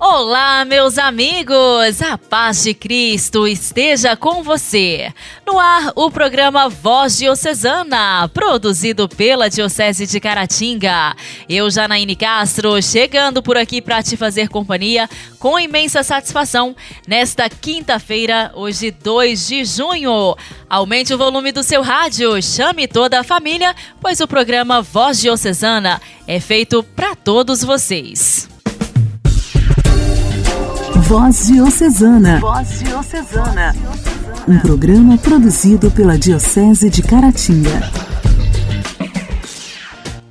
Olá, meus amigos! A paz de Cristo esteja com você. No ar, o programa Voz Diocesana, produzido pela Diocese de Caratinga. Eu, Janaíne Castro, chegando por aqui para te fazer companhia com imensa satisfação nesta quinta-feira, hoje 2 de junho. Aumente o volume do seu rádio, chame toda a família, pois o programa Voz Diocesana é feito para todos vocês. Voz Diocesana. Voz Diocesana. Um programa produzido pela Diocese de Caratinga.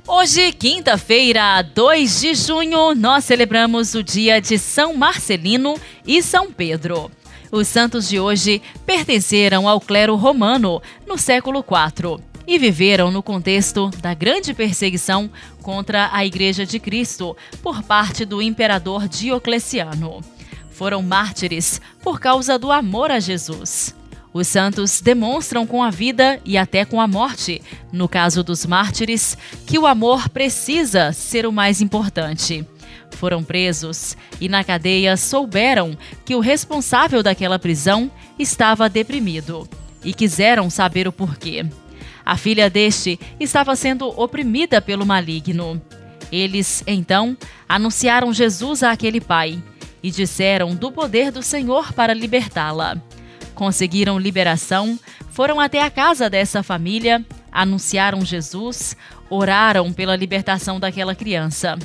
Hoje, quinta-feira, 2 de junho, nós celebramos o dia de São Marcelino e São Pedro. Os santos de hoje pertenceram ao clero romano no século IV e viveram no contexto da grande perseguição contra a Igreja de Cristo por parte do imperador Diocleciano foram mártires por causa do amor a Jesus. Os santos demonstram com a vida e até com a morte, no caso dos mártires, que o amor precisa ser o mais importante. Foram presos e na cadeia souberam que o responsável daquela prisão estava deprimido e quiseram saber o porquê. A filha deste estava sendo oprimida pelo maligno. Eles, então, anunciaram Jesus àquele pai e disseram do poder do Senhor para libertá-la. Conseguiram liberação, foram até a casa dessa família, anunciaram Jesus, oraram pela libertação daquela criança.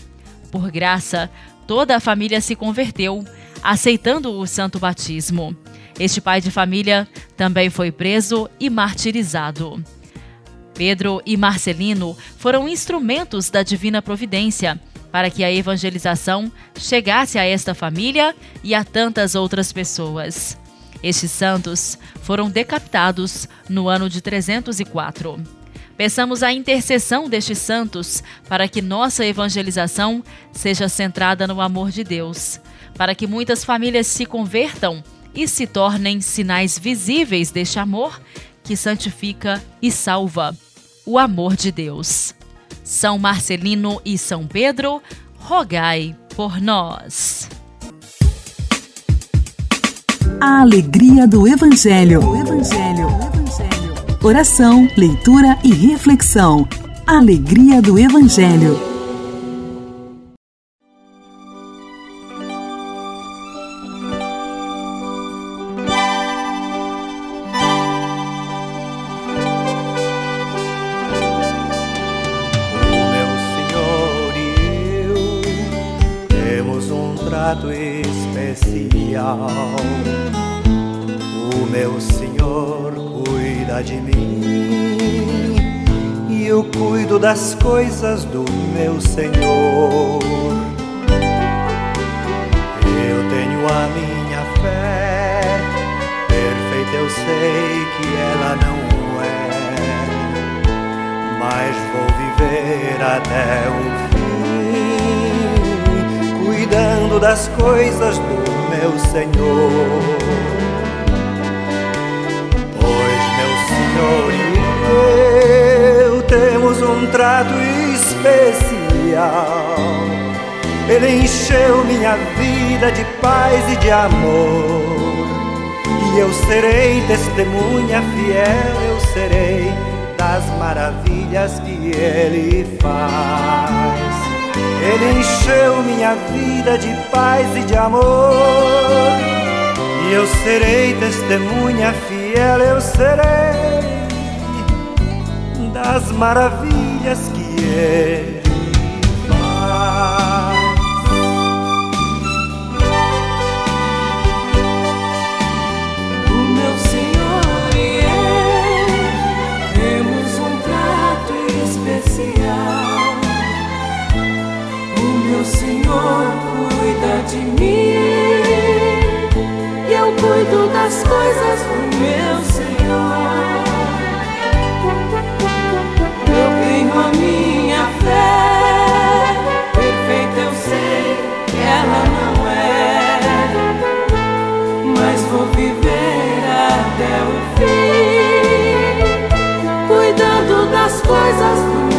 Por graça, toda a família se converteu, aceitando o santo batismo. Este pai de família também foi preso e martirizado. Pedro e Marcelino foram instrumentos da divina providência para que a evangelização chegasse a esta família e a tantas outras pessoas. Estes santos foram decapitados no ano de 304. Peçamos a intercessão destes santos para que nossa evangelização seja centrada no amor de Deus, para que muitas famílias se convertam e se tornem sinais visíveis deste amor que santifica e salva o amor de Deus. São Marcelino e São Pedro, rogai por nós. A alegria do Evangelho. Evangelho. Evangelho. Oração, leitura e reflexão. Alegria do Evangelho. Das coisas do meu Senhor. Pois meu Senhor e eu temos um trato especial. Ele encheu minha vida de paz e de amor. E eu serei testemunha fiel, eu serei das maravilhas que Ele faz. Ele encheu minha vida de paz e de amor. E eu serei testemunha fiel, eu serei das maravilhas que Ele Senhor cuida de mim. E eu cuido das coisas do meu Senhor. Eu tenho a minha fé, perfeita eu sei que ela não é, mas vou viver até o fim, cuidando das coisas do meu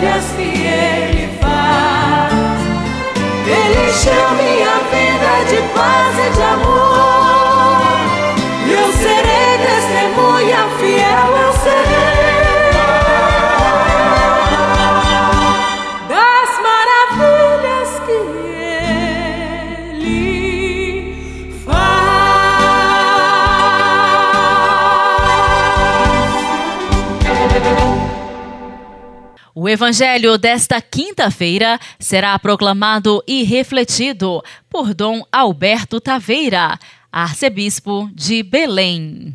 maravilhas que Ele faz. Ele encheu minha vida de paz e de amor. O Evangelho desta quinta-feira será proclamado e refletido por Dom Alberto Taveira, arcebispo de Belém.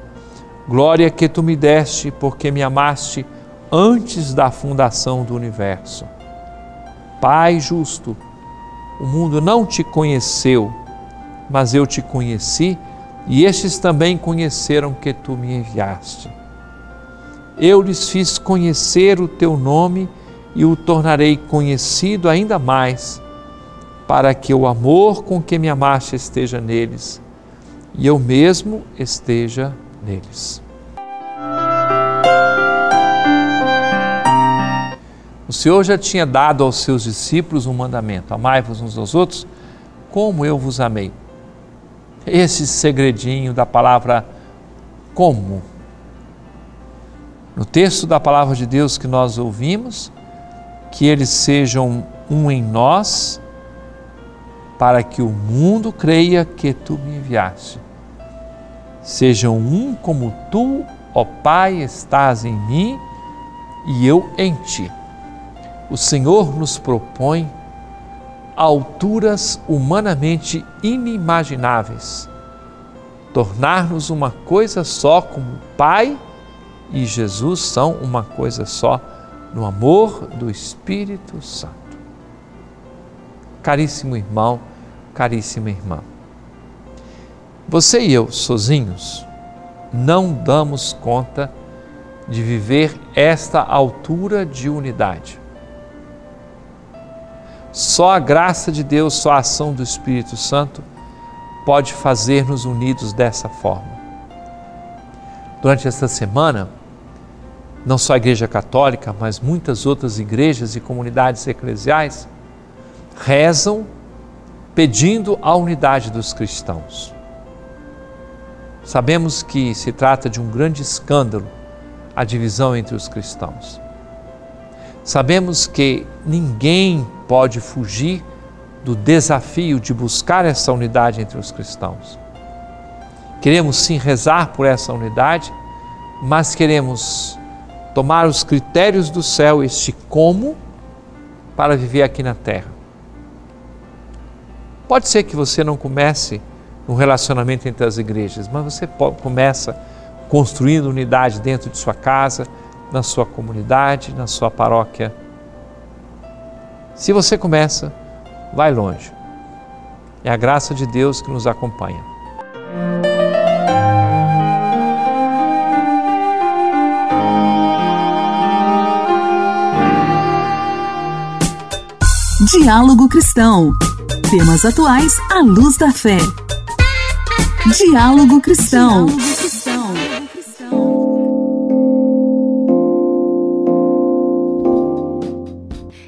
Glória que tu me deste, porque me amaste antes da fundação do universo. Pai justo, o mundo não te conheceu, mas eu te conheci e estes também conheceram que tu me enviaste. Eu lhes fiz conhecer o teu nome e o tornarei conhecido ainda mais, para que o amor com que me amaste esteja neles e eu mesmo esteja neles. O Senhor já tinha dado aos seus discípulos um mandamento: amai-vos uns aos outros, como eu vos amei. Esse segredinho da palavra como. No texto da palavra de Deus que nós ouvimos, que eles sejam um em nós, para que o mundo creia que tu me enviaste sejam um como tu, ó Pai, estás em mim e eu em ti. O Senhor nos propõe alturas humanamente inimagináveis, tornar-nos uma coisa só como Pai e Jesus são uma coisa só no amor do Espírito Santo. Caríssimo irmão, caríssima irmã, você e eu, sozinhos, não damos conta de viver esta altura de unidade. Só a graça de Deus, só a ação do Espírito Santo pode fazer-nos unidos dessa forma. Durante esta semana, não só a Igreja Católica, mas muitas outras igrejas e comunidades eclesiais rezam pedindo a unidade dos cristãos. Sabemos que se trata de um grande escândalo a divisão entre os cristãos. Sabemos que ninguém pode fugir do desafio de buscar essa unidade entre os cristãos. Queremos sim rezar por essa unidade, mas queremos tomar os critérios do céu, este como, para viver aqui na terra. Pode ser que você não comece um relacionamento entre as igrejas, mas você começa construindo unidade dentro de sua casa, na sua comunidade, na sua paróquia. Se você começa, vai longe. É a graça de Deus que nos acompanha. Diálogo Cristão. Temas atuais à luz da fé. Diálogo Cristão.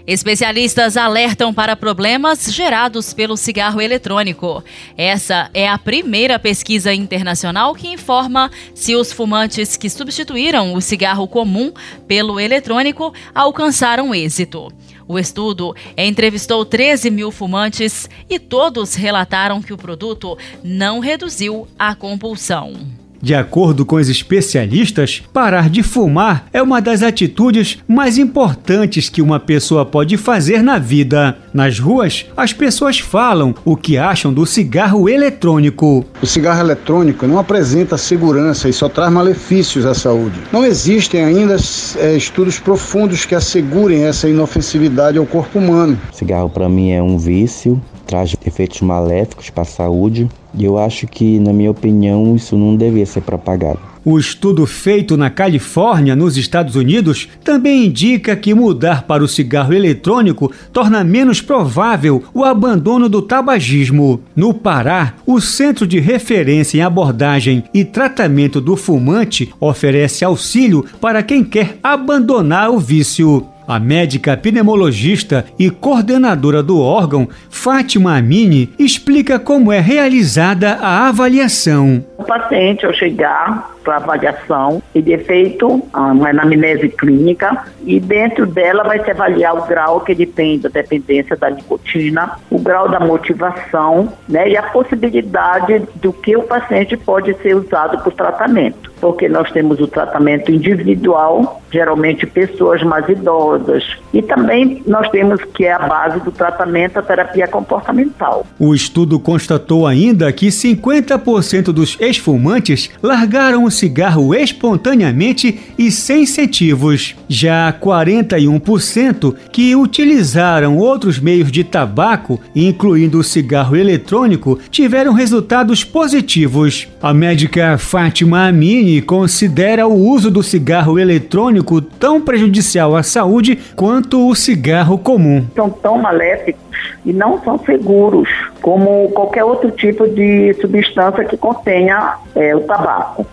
Especialistas alertam para problemas gerados pelo cigarro eletrônico. Essa é a primeira pesquisa internacional que informa se os fumantes que substituíram o cigarro comum pelo eletrônico alcançaram êxito. O estudo entrevistou 13 mil fumantes e todos relataram que o produto não reduziu a compulsão. De acordo com os especialistas, parar de fumar é uma das atitudes mais importantes que uma pessoa pode fazer na vida. Nas ruas, as pessoas falam o que acham do cigarro eletrônico. O cigarro eletrônico não apresenta segurança e só traz malefícios à saúde. Não existem ainda é, estudos profundos que assegurem essa inofensividade ao corpo humano. O cigarro, para mim, é um vício traz efeitos maléficos para a saúde e eu acho que, na minha opinião, isso não devia ser propagado. O estudo feito na Califórnia, nos Estados Unidos, também indica que mudar para o cigarro eletrônico torna menos provável o abandono do tabagismo. No Pará, o Centro de Referência em Abordagem e Tratamento do Fumante oferece auxílio para quem quer abandonar o vício. A médica pneumologista e coordenadora do órgão, Fátima Amini, explica como é realizada a avaliação. O paciente, ao chegar para avaliação, ele é feito uma anamnese clínica e dentro dela vai se avaliar o grau que ele tem da dependência da nicotina, o grau da motivação né, e a possibilidade do que o paciente pode ser usado para o tratamento. Porque nós temos o tratamento individual, geralmente pessoas mais idosas, e também nós temos que é a base do tratamento a terapia comportamental. O estudo constatou ainda que 50% dos ex-fumantes largaram o cigarro espontaneamente e sem incentivos. Já 41% que utilizaram outros meios de tabaco, incluindo o cigarro eletrônico, tiveram resultados positivos. A médica Fátima Amini considera o uso do cigarro eletrônico tão prejudicial à saúde quanto o cigarro comum. São tão maléficos e não são seguros como qualquer outro tipo de substância que contenha é, o tabaco.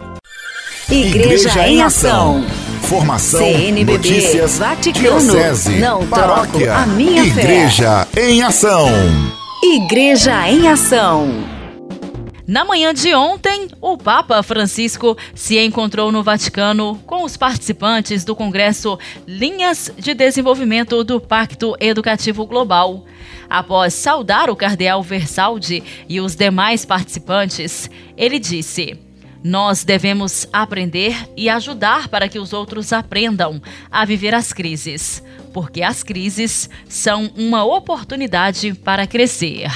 Igreja, Igreja em Ação. Formação, CNBB, notícias, Vaticano, diocese, não paróquia, a minha Igreja fé. em Ação. Igreja em Ação. Na manhã de ontem, o Papa Francisco se encontrou no Vaticano com os participantes do Congresso Linhas de Desenvolvimento do Pacto Educativo Global. Após saudar o cardeal Versaldi e os demais participantes, ele disse: nós devemos aprender e ajudar para que os outros aprendam a viver as crises, porque as crises são uma oportunidade para crescer.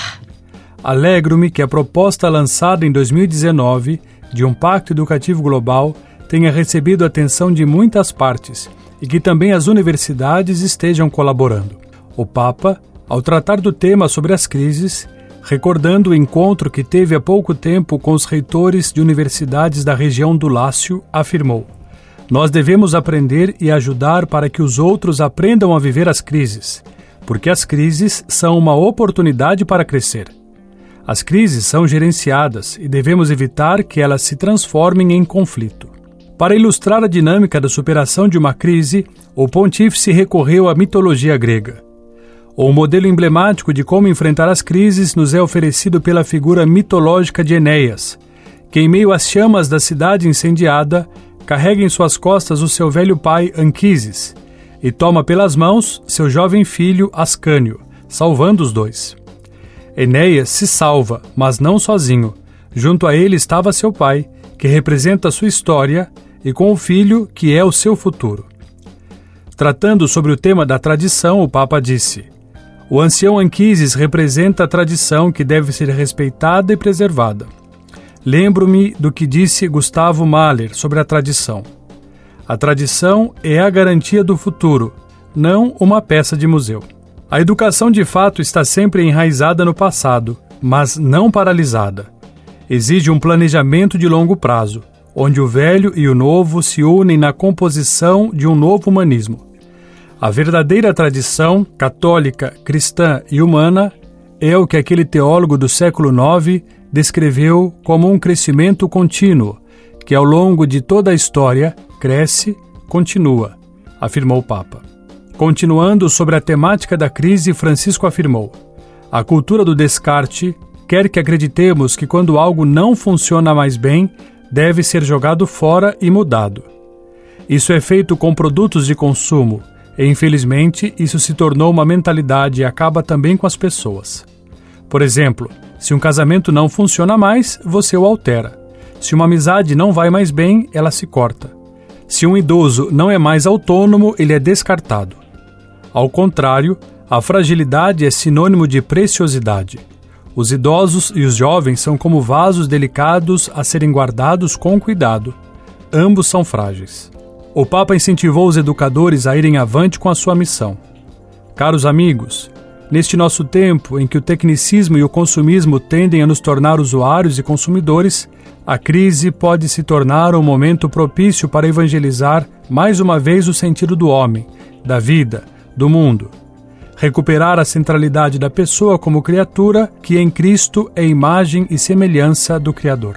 Alegro-me que a proposta lançada em 2019 de um Pacto Educativo Global tenha recebido atenção de muitas partes e que também as universidades estejam colaborando. O Papa, ao tratar do tema sobre as crises, recordando o encontro que teve há pouco tempo com os reitores de universidades da região do Lácio, afirmou: Nós devemos aprender e ajudar para que os outros aprendam a viver as crises, porque as crises são uma oportunidade para crescer. As crises são gerenciadas e devemos evitar que elas se transformem em conflito. Para ilustrar a dinâmica da superação de uma crise, o pontífice recorreu à mitologia grega. O modelo emblemático de como enfrentar as crises nos é oferecido pela figura mitológica de Enéas, que, em meio às chamas da cidade incendiada, carrega em suas costas o seu velho pai Anquises e toma pelas mãos seu jovem filho Ascânio, salvando os dois. Enéas se salva, mas não sozinho. Junto a ele estava seu pai, que representa sua história, e com o filho, que é o seu futuro. Tratando sobre o tema da tradição, o Papa disse: o ancião Anquises representa a tradição que deve ser respeitada e preservada. Lembro-me do que disse Gustavo Mahler sobre a tradição. A tradição é a garantia do futuro, não uma peça de museu. A educação de fato está sempre enraizada no passado, mas não paralisada. Exige um planejamento de longo prazo, onde o velho e o novo se unem na composição de um novo humanismo. A verdadeira tradição católica, cristã e humana é o que aquele teólogo do século IX descreveu como um crescimento contínuo, que ao longo de toda a história cresce, continua, afirmou o Papa. Continuando sobre a temática da crise, Francisco afirmou: A cultura do descarte quer que acreditemos que quando algo não funciona mais bem, deve ser jogado fora e mudado. Isso é feito com produtos de consumo, infelizmente isso se tornou uma mentalidade e acaba também com as pessoas. Por exemplo, se um casamento não funciona mais, você o altera. Se uma amizade não vai mais bem, ela se corta. Se um idoso não é mais autônomo, ele é descartado. Ao contrário, a fragilidade é sinônimo de preciosidade. Os idosos e os jovens são como vasos delicados a serem guardados com cuidado. Ambos são frágeis. O Papa incentivou os educadores a irem avante com a sua missão. Caros amigos, neste nosso tempo em que o tecnicismo e o consumismo tendem a nos tornar usuários e consumidores, a crise pode se tornar um momento propício para evangelizar mais uma vez o sentido do homem, da vida, do mundo recuperar a centralidade da pessoa como criatura, que em Cristo é imagem e semelhança do Criador.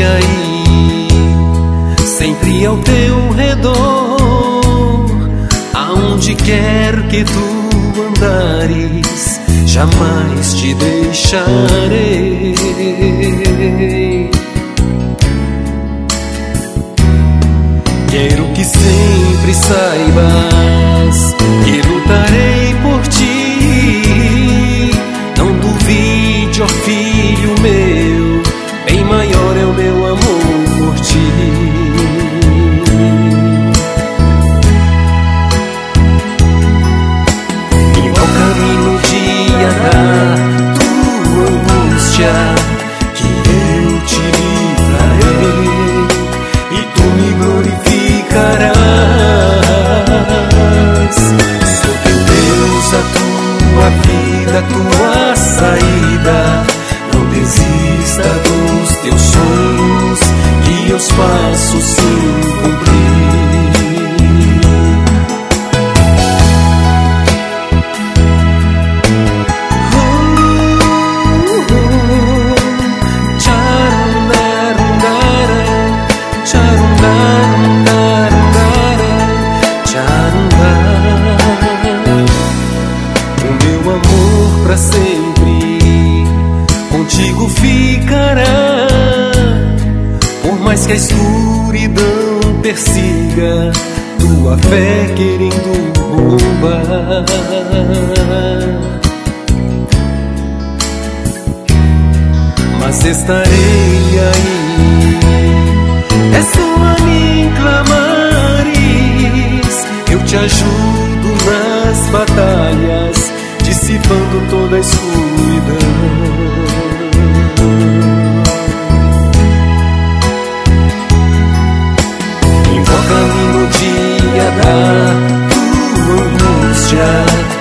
Estarei aí, sempre ao teu redor, aonde quer que tu andares, jamais te deixarei. Quero que sempre saibas que a escuridão persiga tua fé querendo roubar. Mas estarei aí. É só a mim clamares. Eu te ajudo nas batalhas, dissipando toda a escuridão. Dia da tua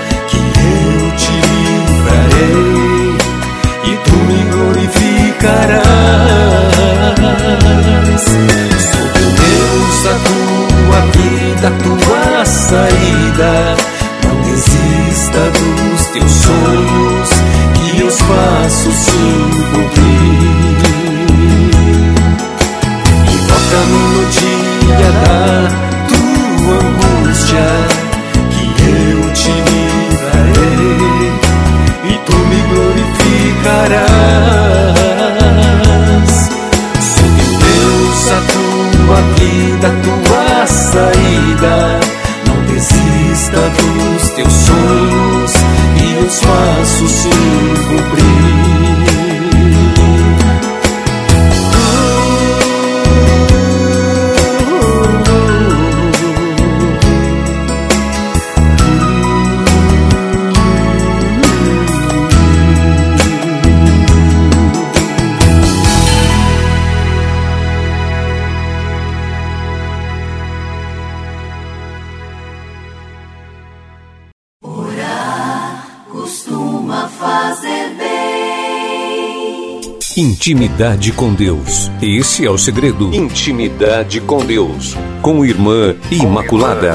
Intimidade com Deus. Esse é o segredo. Intimidade com Deus. Com Irmã Imaculada.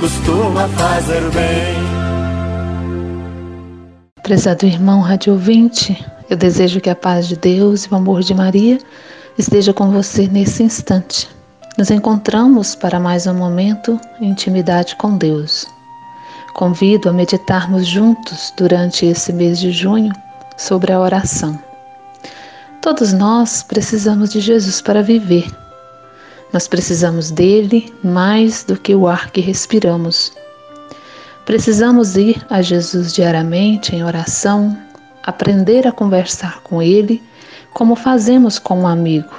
Costuma fazer bem. Prezado irmão rádio ouvinte, eu desejo que a paz de Deus e o amor de Maria esteja com você nesse instante. Nos encontramos para mais um momento intimidade com Deus. Convido a meditarmos juntos durante esse mês de junho sobre a oração. Todos nós precisamos de Jesus para viver. Nós precisamos dele mais do que o ar que respiramos. Precisamos ir a Jesus diariamente em oração, aprender a conversar com ele, como fazemos com um amigo,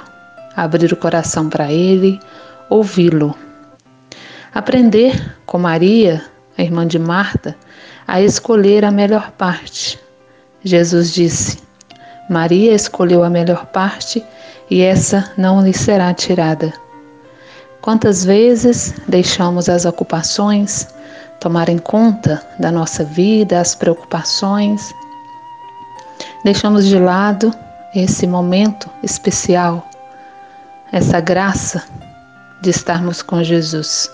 abrir o coração para ele, ouvi-lo. Aprender com Maria, a irmã de Marta, a escolher a melhor parte. Jesus disse: Maria escolheu a melhor parte e essa não lhe será tirada. Quantas vezes deixamos as ocupações tomarem conta da nossa vida, as preocupações, deixamos de lado esse momento especial, essa graça de estarmos com Jesus.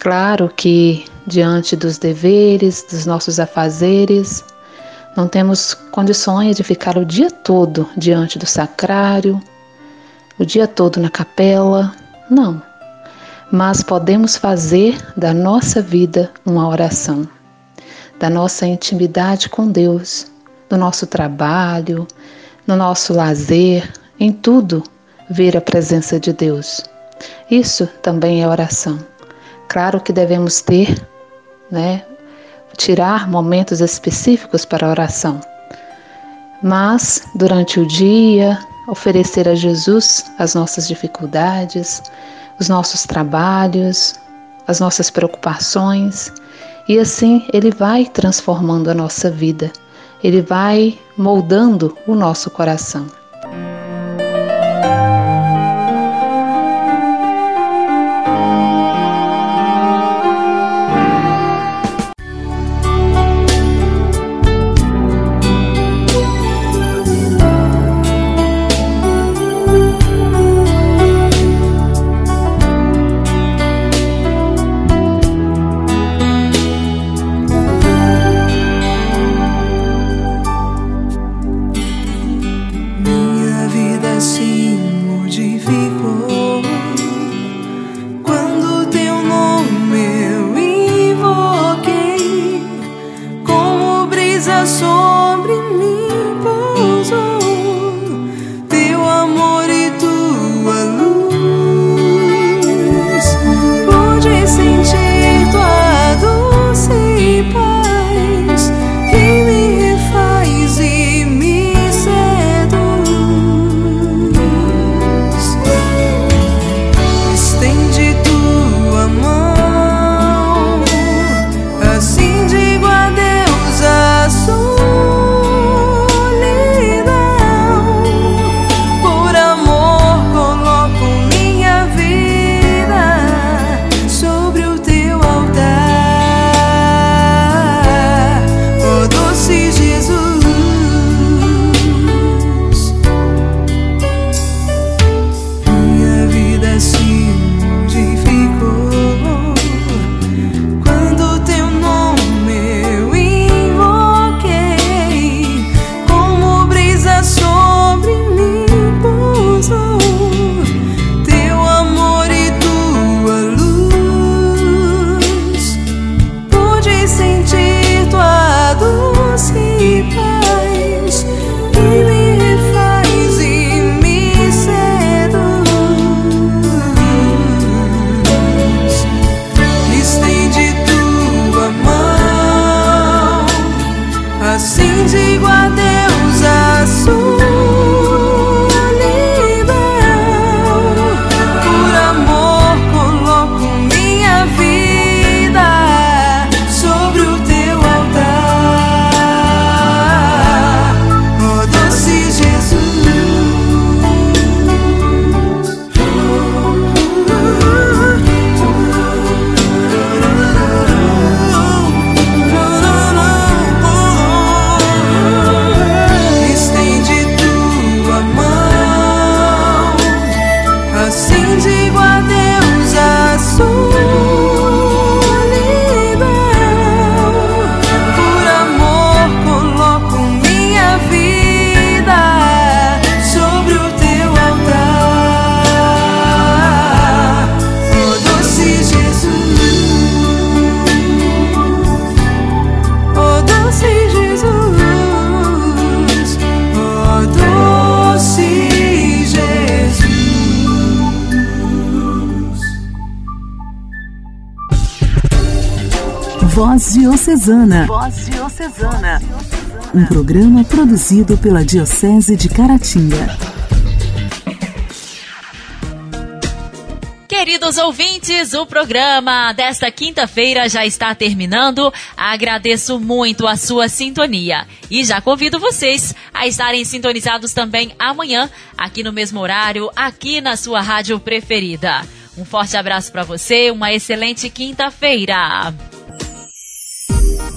Claro que diante dos deveres, dos nossos afazeres, não temos condições de ficar o dia todo diante do sacrário, o dia todo na capela, não. Mas podemos fazer da nossa vida uma oração, da nossa intimidade com Deus, do nosso trabalho, no nosso lazer, em tudo, ver a presença de Deus. Isso também é oração. Claro que devemos ter, né, tirar momentos específicos para oração. Mas, durante o dia, oferecer a Jesus as nossas dificuldades, os nossos trabalhos, as nossas preocupações, e assim Ele vai transformando a nossa vida, Ele vai moldando o nosso coração. sobre mim. Voz Diocesana. Voz Diocesana. Um programa produzido pela Diocese de Caratinga. Queridos ouvintes, o programa desta quinta-feira já está terminando. Agradeço muito a sua sintonia e já convido vocês a estarem sintonizados também amanhã, aqui no mesmo horário, aqui na sua rádio preferida. Um forte abraço para você, uma excelente quinta-feira.